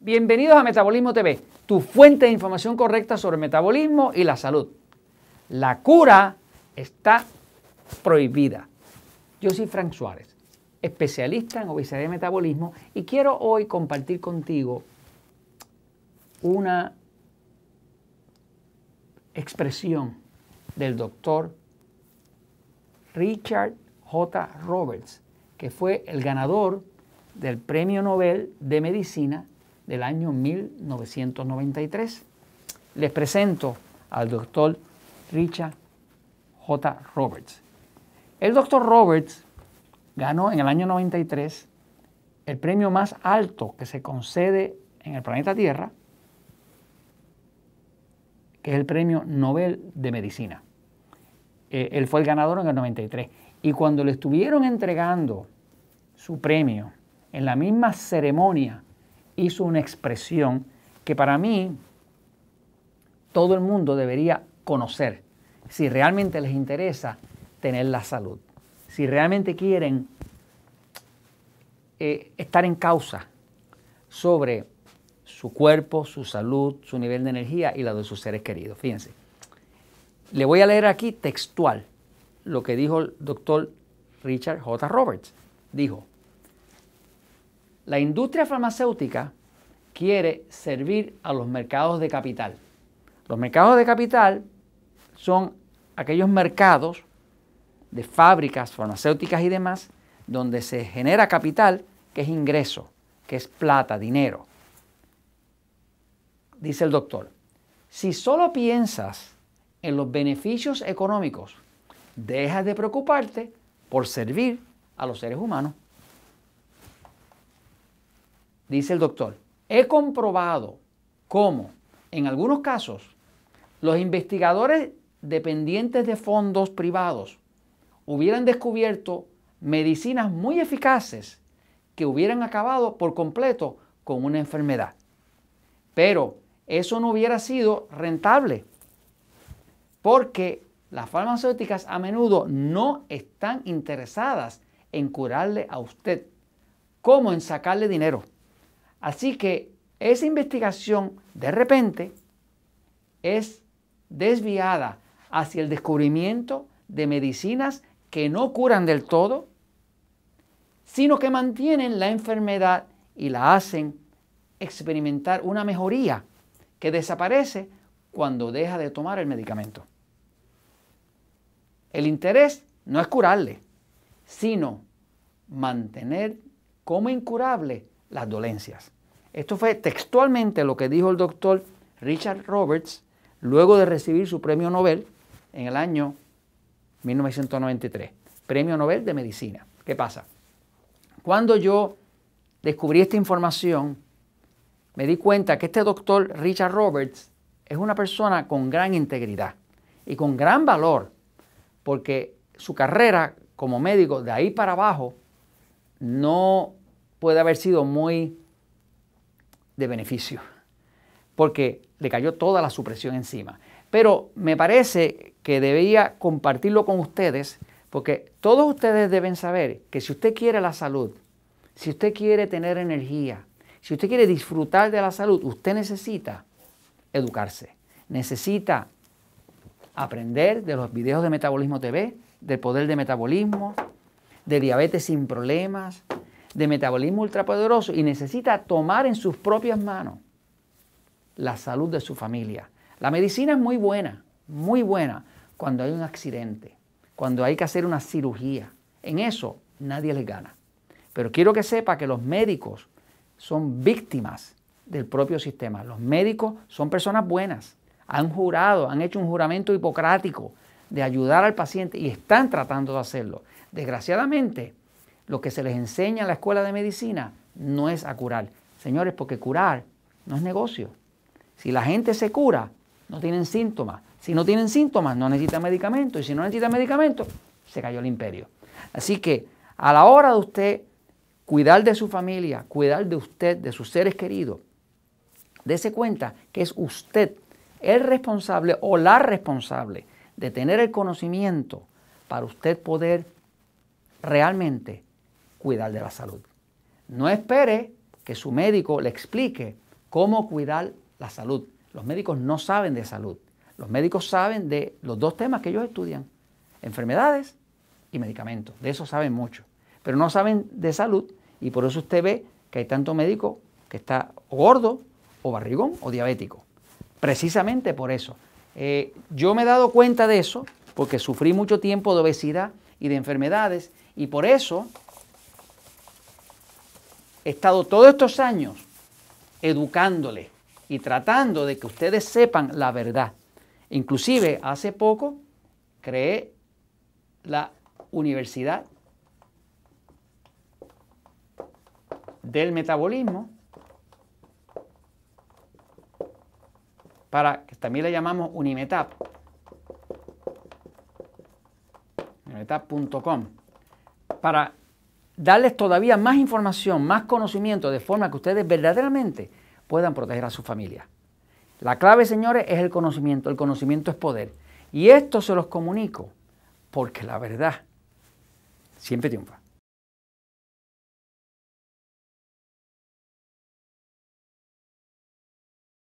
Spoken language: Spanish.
Bienvenidos a Metabolismo TV, tu fuente de información correcta sobre metabolismo y la salud. La cura está prohibida. Yo soy Frank Suárez, especialista en obesidad y metabolismo, y quiero hoy compartir contigo una expresión del doctor Richard J. Roberts, que fue el ganador del Premio Nobel de Medicina del año 1993. Les presento al doctor Richard J. Roberts. El doctor Roberts ganó en el año 93 el premio más alto que se concede en el planeta Tierra, que es el Premio Nobel de Medicina. Eh, él fue el ganador en el 93. Y cuando le estuvieron entregando su premio, en la misma ceremonia hizo una expresión que para mí todo el mundo debería conocer si realmente les interesa tener la salud, si realmente quieren eh, estar en causa sobre su cuerpo, su salud, su nivel de energía y la de sus seres queridos. Fíjense, le voy a leer aquí textual lo que dijo el doctor Richard J. Roberts. Dijo, la industria farmacéutica quiere servir a los mercados de capital. Los mercados de capital son aquellos mercados de fábricas farmacéuticas y demás donde se genera capital que es ingreso, que es plata, dinero. Dice el doctor, si solo piensas en los beneficios económicos, dejas de preocuparte por servir a los seres humanos dice el doctor, he comprobado cómo en algunos casos los investigadores dependientes de fondos privados hubieran descubierto medicinas muy eficaces que hubieran acabado por completo con una enfermedad. Pero eso no hubiera sido rentable porque las farmacéuticas a menudo no están interesadas en curarle a usted como en sacarle dinero. Así que esa investigación de repente es desviada hacia el descubrimiento de medicinas que no curan del todo, sino que mantienen la enfermedad y la hacen experimentar una mejoría que desaparece cuando deja de tomar el medicamento. El interés no es curarle, sino mantener como incurable las dolencias. Esto fue textualmente lo que dijo el doctor Richard Roberts luego de recibir su premio Nobel en el año 1993, premio Nobel de Medicina. ¿Qué pasa? Cuando yo descubrí esta información, me di cuenta que este doctor Richard Roberts es una persona con gran integridad y con gran valor, porque su carrera como médico de ahí para abajo no puede haber sido muy de beneficio, porque le cayó toda la supresión encima. Pero me parece que debería compartirlo con ustedes, porque todos ustedes deben saber que si usted quiere la salud, si usted quiere tener energía, si usted quiere disfrutar de la salud, usted necesita educarse, necesita aprender de los videos de Metabolismo TV, del poder de metabolismo, de diabetes sin problemas, de metabolismo ultrapoderoso y necesita tomar en sus propias manos la salud de su familia. La medicina es muy buena, muy buena cuando hay un accidente, cuando hay que hacer una cirugía. En eso nadie les gana. Pero quiero que sepa que los médicos son víctimas del propio sistema. Los médicos son personas buenas, han jurado, han hecho un juramento hipocrático de ayudar al paciente y están tratando de hacerlo. Desgraciadamente, lo que se les enseña en la escuela de medicina no es a curar. Señores, porque curar no es negocio. Si la gente se cura, no tienen síntomas. Si no tienen síntomas, no necesitan medicamento. Y si no necesitan medicamento, se cayó el imperio. Así que a la hora de usted cuidar de su familia, cuidar de usted, de sus seres queridos, dése cuenta que es usted el responsable o la responsable de tener el conocimiento para usted poder realmente cuidar de la salud. No espere que su médico le explique cómo cuidar la salud. Los médicos no saben de salud. Los médicos saben de los dos temas que ellos estudian, enfermedades y medicamentos. De eso saben mucho. Pero no saben de salud y por eso usted ve que hay tanto médico que está gordo o barrigón o diabético. Precisamente por eso. Eh, yo me he dado cuenta de eso porque sufrí mucho tiempo de obesidad y de enfermedades y por eso he estado todos estos años educándole y tratando de que ustedes sepan la verdad. Inclusive hace poco creé la Universidad del Metabolismo para que también le llamamos Unimetap. Unimetap.com para darles todavía más información, más conocimiento, de forma que ustedes verdaderamente puedan proteger a su familia. La clave, señores, es el conocimiento. El conocimiento es poder. Y esto se los comunico porque la verdad siempre triunfa.